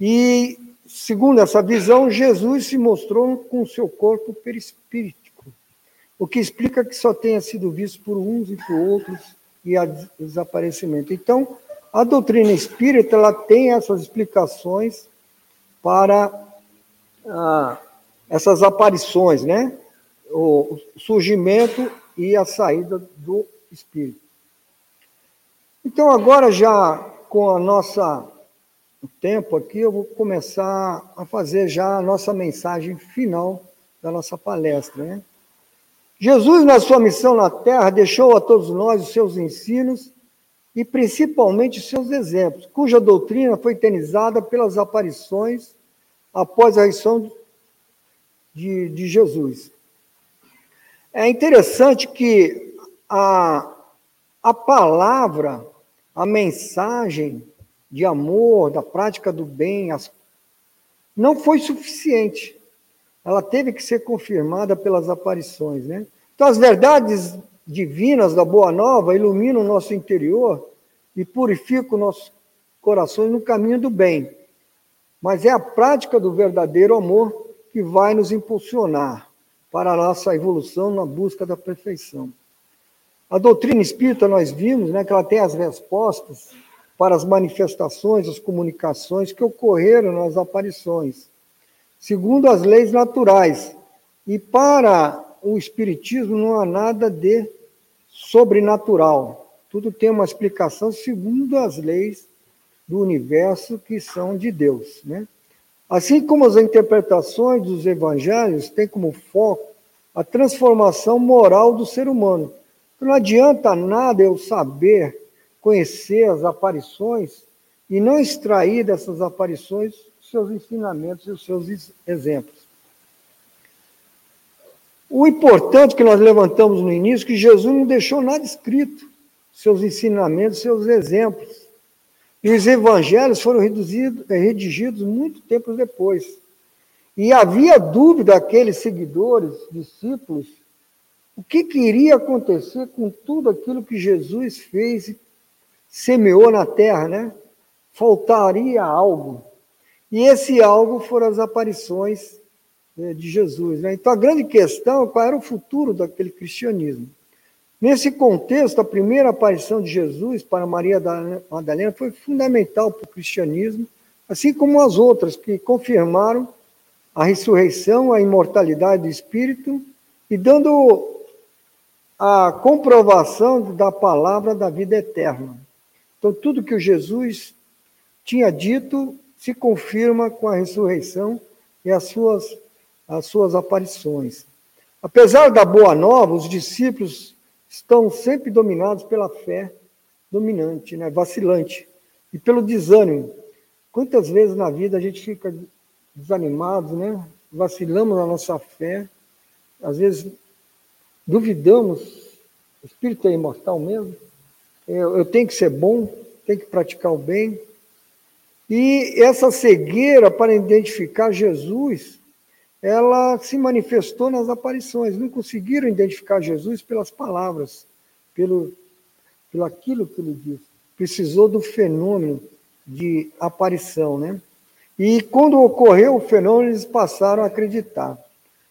E, segundo essa visão, Jesus se mostrou com seu corpo perispíritico, o que explica que só tenha sido visto por uns e por outros e a desaparecimento. Então, a doutrina espírita ela tem essas explicações para ah, essas aparições, né? o surgimento e a saída do espírito. Então, agora já com a nossa tempo aqui, eu vou começar a fazer já a nossa mensagem final da nossa palestra. Né? Jesus, na sua missão na Terra, deixou a todos nós os seus ensinos e principalmente os seus exemplos, cuja doutrina foi eternizada pelas aparições após a ressurreição de, de Jesus. É interessante que a, a palavra, a mensagem de amor, da prática do bem, as, não foi suficiente. Ela teve que ser confirmada pelas aparições, né? Então, as verdades divinas da Boa Nova iluminam o nosso interior e purificam nossos corações no caminho do bem. Mas é a prática do verdadeiro amor que vai nos impulsionar para a nossa evolução na busca da perfeição. A doutrina espírita, nós vimos né, que ela tem as respostas para as manifestações, as comunicações que ocorreram nas aparições, segundo as leis naturais. E para o Espiritismo não há nada de sobrenatural. Tudo tem uma explicação segundo as leis do universo que são de Deus. Né? Assim como as interpretações dos evangelhos têm como foco a transformação moral do ser humano. Não adianta nada eu saber, conhecer as aparições e não extrair dessas aparições os seus ensinamentos e os seus exemplos. O importante que nós levantamos no início é que Jesus não deixou nada escrito, seus ensinamentos, seus exemplos. E os evangelhos foram redigidos muito tempo depois. E havia dúvida aqueles seguidores, discípulos, o que, que iria acontecer com tudo aquilo que Jesus fez e semeou na terra, né? Faltaria algo. E esse algo foram as aparições né, de Jesus. Né? Então a grande questão é qual era o futuro daquele cristianismo. Nesse contexto, a primeira aparição de Jesus para Maria Madalena foi fundamental para o cristianismo, assim como as outras que confirmaram a ressurreição, a imortalidade do espírito e dando a comprovação da palavra da vida eterna. Então, tudo que o Jesus tinha dito se confirma com a ressurreição e as suas, as suas aparições. Apesar da boa nova, os discípulos estão sempre dominados pela fé dominante, né, vacilante, e pelo desânimo. Quantas vezes na vida a gente fica desanimado, né? vacilamos na nossa fé, às vezes duvidamos, o espírito é imortal mesmo, eu, eu tenho que ser bom, tenho que praticar o bem. E essa cegueira para identificar Jesus ela se manifestou nas aparições. Não conseguiram identificar Jesus pelas palavras, pelo, pelo aquilo que ele disse. Precisou do fenômeno de aparição, né? E quando ocorreu o fenômeno, eles passaram a acreditar.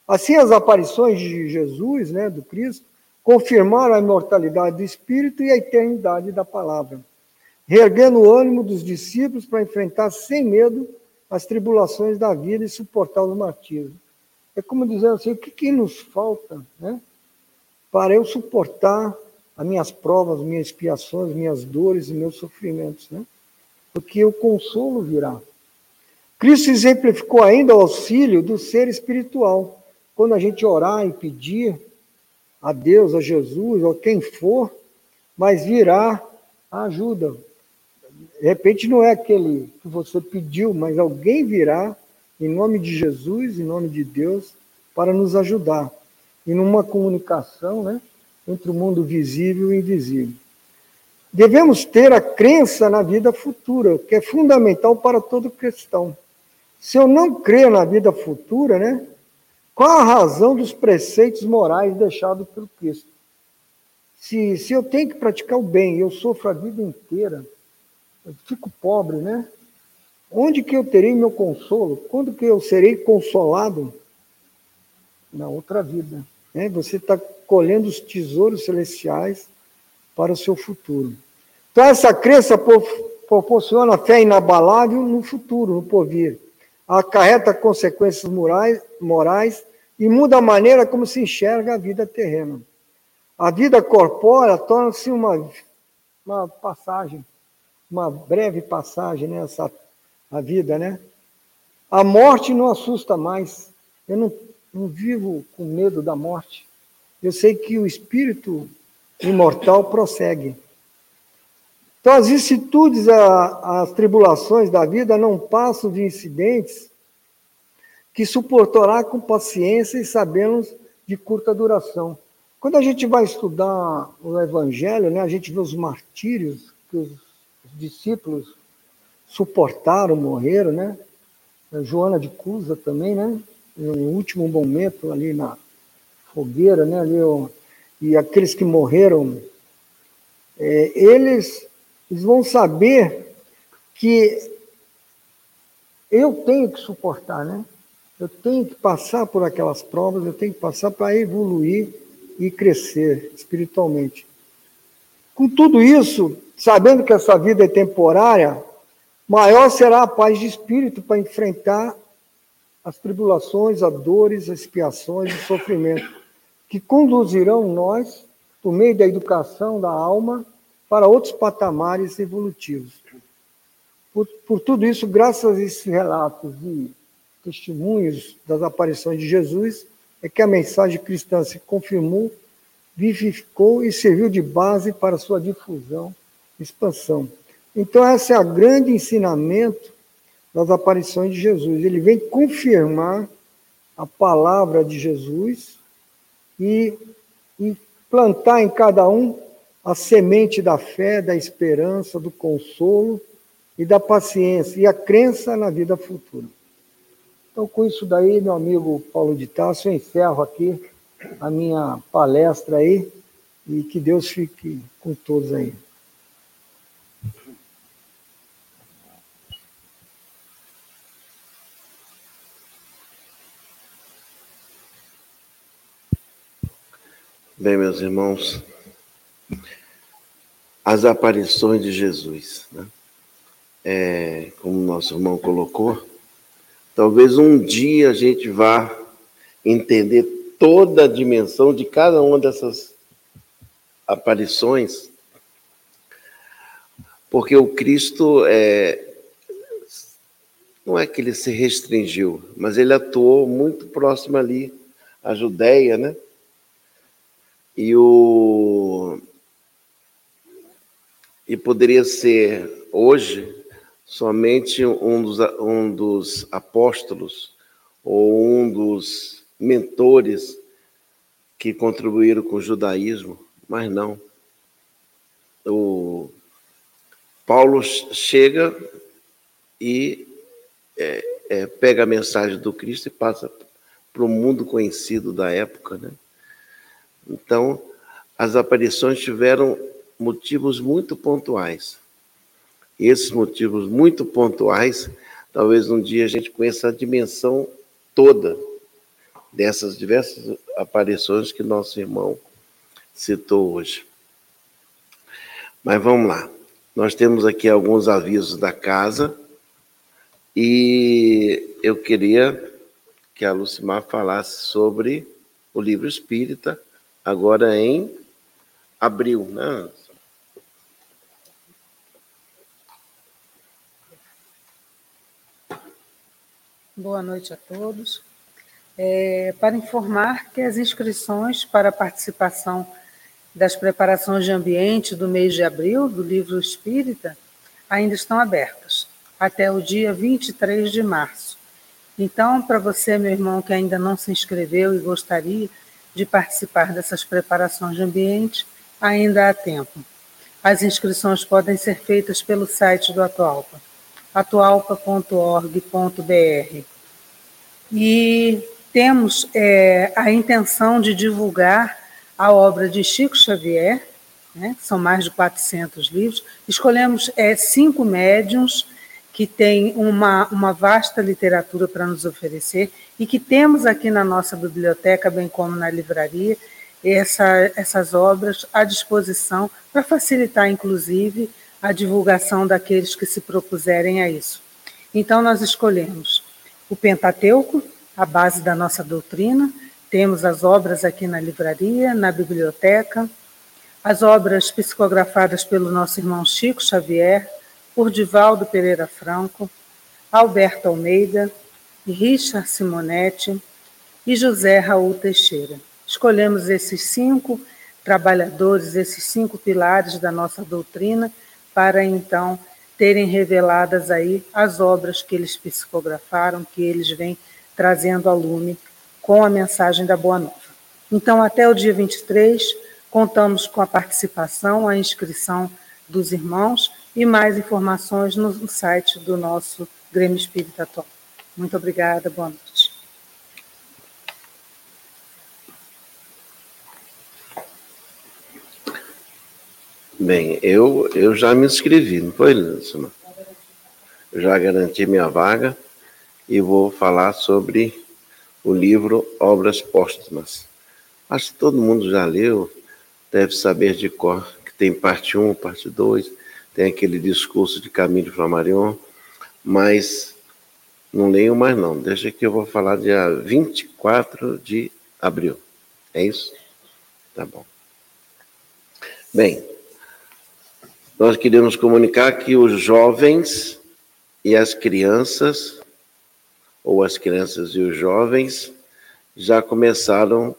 Assim, as aparições de Jesus, né, do Cristo, confirmaram a imortalidade do Espírito e a eternidade da palavra, reerguendo o ânimo dos discípulos para enfrentar sem medo as tribulações da vida e suportar os martírios. É como dizer assim, o que, que nos falta né, para eu suportar as minhas provas, minhas expiações, minhas dores e meus sofrimentos, né? Porque o consolo virá. Cristo exemplificou ainda o auxílio do ser espiritual. Quando a gente orar e pedir a Deus, a Jesus, ou quem for, mas virá a ajuda, de repente não é aquele que você pediu, mas alguém virá em nome de Jesus, em nome de Deus, para nos ajudar. E numa comunicação né, entre o mundo visível e invisível. Devemos ter a crença na vida futura, que é fundamental para todo cristão. Se eu não crer na vida futura, né, qual a razão dos preceitos morais deixados pelo Cristo? Se, se eu tenho que praticar o bem, eu sofro a vida inteira, fico pobre, né? Onde que eu terei meu consolo? Quando que eu serei consolado? Na outra vida. Né? Você está colhendo os tesouros celestiais para o seu futuro. Então, essa crença proporciona fé inabalável no futuro, no porvir. Acarreta consequências morais, morais e muda a maneira como se enxerga a vida terrena. A vida corpórea torna-se uma, uma passagem uma breve passagem nessa né, a vida, né? A morte não assusta mais. Eu não, não vivo com medo da morte. Eu sei que o espírito imortal prossegue. Então, as vicissitudes, as tribulações da vida não passam de incidentes que suportará com paciência e sabemos de curta duração. Quando a gente vai estudar o Evangelho, né, a gente vê os martírios que os discípulos suportaram, morreram, né? Joana de Cusa também, né? No último momento ali na fogueira, né? Ali, e aqueles que morreram, é, eles, eles vão saber que eu tenho que suportar, né? Eu tenho que passar por aquelas provas, eu tenho que passar para evoluir e crescer espiritualmente. Com tudo isso, sabendo que essa vida é temporária, maior será a paz de espírito para enfrentar as tribulações, as dores, as expiações e sofrimento, que conduzirão nós, por meio da educação da alma, para outros patamares evolutivos. Por, por tudo isso, graças a esses relatos e testemunhos das aparições de Jesus, é que a mensagem cristã se confirmou, vivificou e serviu de base para sua difusão e expansão. Então, esse é o grande ensinamento das aparições de Jesus. Ele vem confirmar a palavra de Jesus e, e plantar em cada um a semente da fé, da esperança, do consolo e da paciência e a crença na vida futura. Então, com isso daí, meu amigo Paulo de Tasso, eu encerro aqui a minha palestra aí e que Deus fique com todos aí. Bem, meus irmãos, as aparições de Jesus, né? É, como nosso irmão colocou, talvez um dia a gente vá entender toda a dimensão de cada uma dessas aparições, porque o Cristo é, não é que ele se restringiu, mas ele atuou muito próximo ali à Judéia, né? E o e poderia ser hoje somente um dos, um dos apóstolos ou um dos mentores que contribuíram com o judaísmo, mas não. O Paulo chega e é, é, pega a mensagem do Cristo e passa para o mundo conhecido da época, né? Então, as aparições tiveram motivos muito pontuais. E esses motivos muito pontuais, talvez um dia a gente conheça a dimensão toda dessas diversas aparições que nosso irmão citou hoje. Mas vamos lá. Nós temos aqui alguns avisos da casa e eu queria que a Lucimar falasse sobre o livro espírita agora em abril, né? Boa noite a todos. É, para informar que as inscrições para a participação das preparações de ambiente do mês de abril do livro Espírita ainda estão abertas, até o dia 23 de março. Então, para você, meu irmão, que ainda não se inscreveu e gostaria de participar dessas preparações de ambiente, ainda há tempo. As inscrições podem ser feitas pelo site do Atualpa, atualpa.org.br. E temos é, a intenção de divulgar a obra de Chico Xavier, né, são mais de 400 livros. Escolhemos é, cinco médiums que têm uma, uma vasta literatura para nos oferecer e que temos aqui na nossa biblioteca, bem como na livraria, essa, essas obras à disposição para facilitar, inclusive, a divulgação daqueles que se propuserem a isso. Então, nós escolhemos o Pentateuco, a base da nossa doutrina, temos as obras aqui na livraria, na biblioteca, as obras psicografadas pelo nosso irmão Chico Xavier, por Divaldo Pereira Franco, Alberto Almeida, Richard Simonetti e José Raul Teixeira. Escolhemos esses cinco trabalhadores, esses cinco pilares da nossa doutrina, para então terem reveladas aí as obras que eles psicografaram, que eles vêm trazendo ao lume com a mensagem da Boa Nova. Então, até o dia 23, contamos com a participação, a inscrição dos irmãos e mais informações no site do nosso Grêmio Espírita Atual. Muito obrigada, boa noite. Bem, eu, eu já me inscrevi, não foi, Lúcia? Já garanti minha vaga e vou falar sobre o livro Obras Póstumas. Acho que todo mundo já leu, deve saber de cor que tem parte 1, parte 2, tem aquele discurso de Camilo Flammarion, mas não leio mais não. Deixa que eu vou falar dia 24 de abril. É isso? Tá bom. Bem, nós queremos comunicar que os jovens e as crianças, ou as crianças e os jovens, já começaram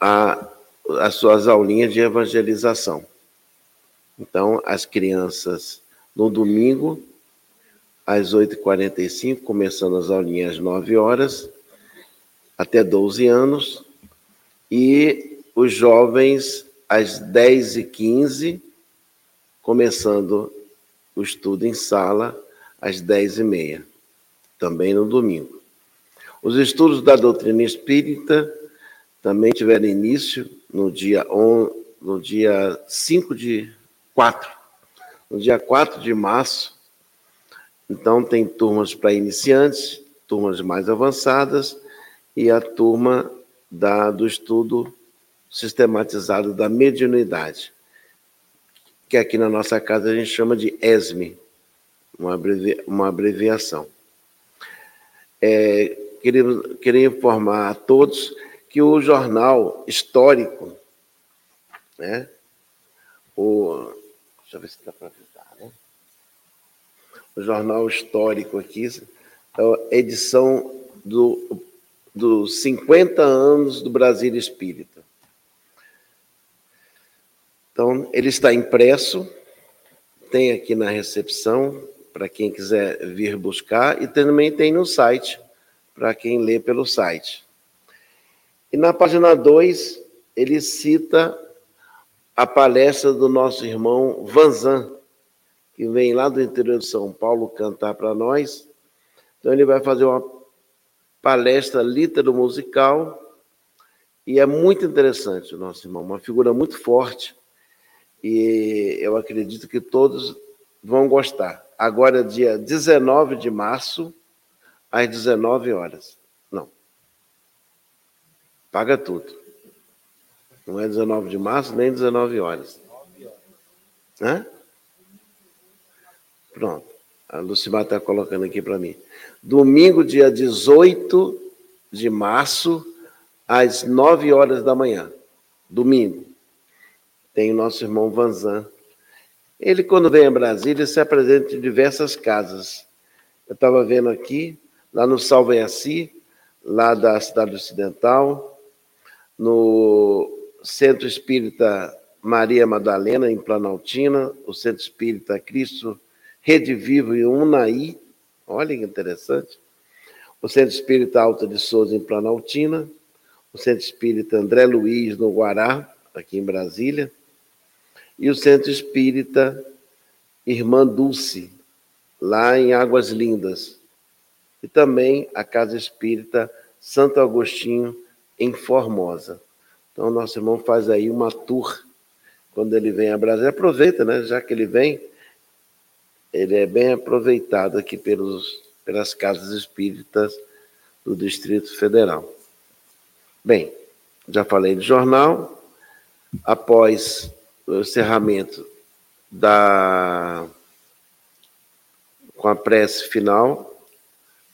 a, as suas aulinhas de evangelização. Então, as crianças, no domingo, às 8h45, começando as aulinhas às 9 horas, até 12 anos, e os jovens às 10h15, começando o estudo em sala às dez e meia, também no domingo. Os estudos da doutrina espírita também tiveram início no dia, on, no dia 5 de 4, no dia 4 de março. Então, tem turmas para iniciantes, turmas mais avançadas e a turma da, do estudo sistematizado da mediunidade que aqui na nossa casa a gente chama de ESME, uma, abrevi uma abreviação. É, queria, queria informar a todos que o jornal histórico, né, o, deixa eu ver se dá para avisar, né? O jornal histórico aqui, é a edição do, dos 50 anos do Brasil Espírita. Então, ele está impresso, tem aqui na recepção, para quem quiser vir buscar, e também tem no site, para quem lê pelo site. E na página 2, ele cita a palestra do nosso irmão Vanzan, que vem lá do interior de São Paulo cantar para nós. Então, ele vai fazer uma palestra lítero musical, e é muito interessante o nosso irmão, uma figura muito forte e eu acredito que todos vão gostar. Agora, dia 19 de março, às 19 horas. Não. Paga tudo. Não é 19 de março, nem 19 horas. Hã? Pronto. A Lucimar está colocando aqui para mim. Domingo, dia 18 de março, às 9 horas da manhã. Domingo tem o nosso irmão Vanzan. Ele, quando vem a Brasília, se apresenta em diversas casas. Eu estava vendo aqui, lá no Salveaci, lá da cidade ocidental, no Centro Espírita Maria Madalena, em Planaltina, o Centro Espírita Cristo Rede Vivo em Unai, olha que interessante, o Centro Espírita Alta de Souza, em Planaltina, o Centro Espírita André Luiz, no Guará, aqui em Brasília, e o Centro Espírita Irmã Dulce, lá em Águas Lindas. E também a Casa Espírita Santo Agostinho, em Formosa. Então, nosso irmão faz aí uma tour quando ele vem a Brasília. Aproveita, né? Já que ele vem, ele é bem aproveitado aqui pelos, pelas casas espíritas do Distrito Federal. Bem, já falei de jornal. Após o encerramento da com a prece final,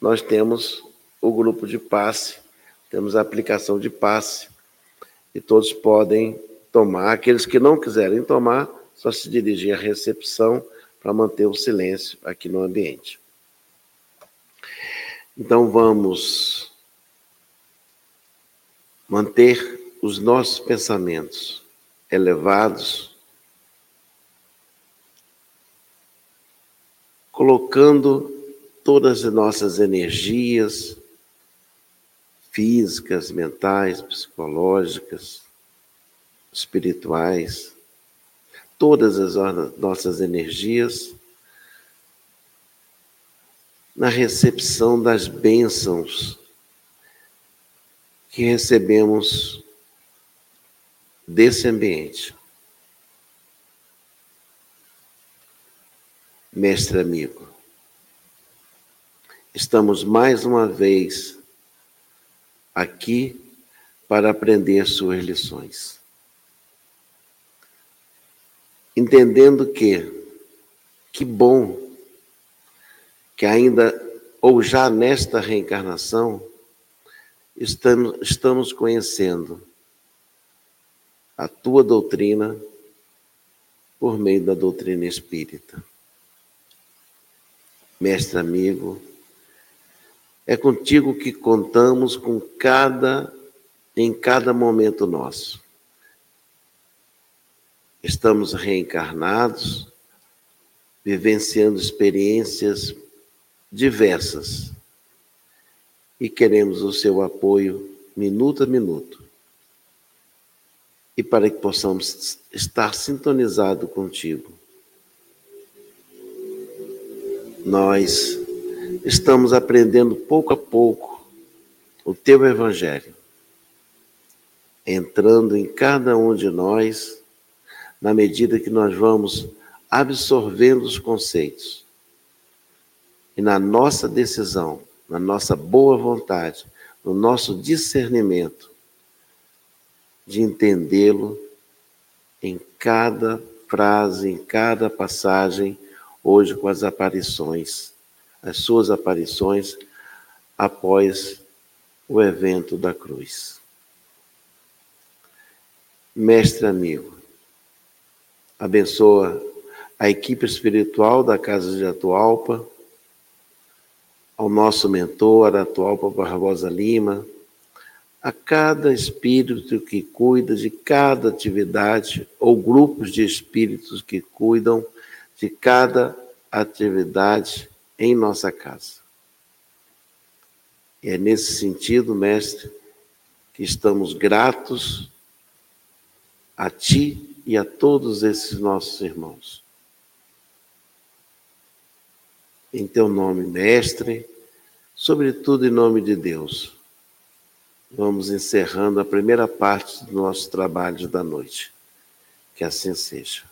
nós temos o grupo de passe, temos a aplicação de passe, e todos podem tomar. Aqueles que não quiserem tomar, só se dirigir à recepção para manter o silêncio aqui no ambiente. Então vamos manter os nossos pensamentos elevados, colocando todas as nossas energias físicas, mentais, psicológicas, espirituais, todas as nossas energias na recepção das bênçãos que recebemos desse ambiente. Mestre amigo, estamos mais uma vez aqui para aprender suas lições. Entendendo que, que bom que ainda, ou já nesta reencarnação, estamos, estamos conhecendo a tua doutrina por meio da doutrina espírita. Mestre amigo, é contigo que contamos com cada em cada momento nosso. Estamos reencarnados, vivenciando experiências diversas e queremos o seu apoio minuto a minuto. E para que possamos estar sintonizados contigo, nós estamos aprendendo pouco a pouco o teu Evangelho, entrando em cada um de nós, na medida que nós vamos absorvendo os conceitos. E na nossa decisão, na nossa boa vontade, no nosso discernimento, de entendê-lo em cada frase, em cada passagem, hoje com as aparições, as suas aparições após o evento da cruz. Mestre amigo, abençoa a equipe espiritual da Casa de Atualpa, ao nosso mentor, atual Papa Barbosa Lima, a cada espírito que cuida de cada atividade, ou grupos de espíritos que cuidam de cada atividade em nossa casa. E é nesse sentido, mestre, que estamos gratos a Ti e a todos esses nossos irmãos. Em teu nome, Mestre, sobretudo em nome de Deus. Vamos encerrando a primeira parte do nosso trabalho da noite. Que assim seja.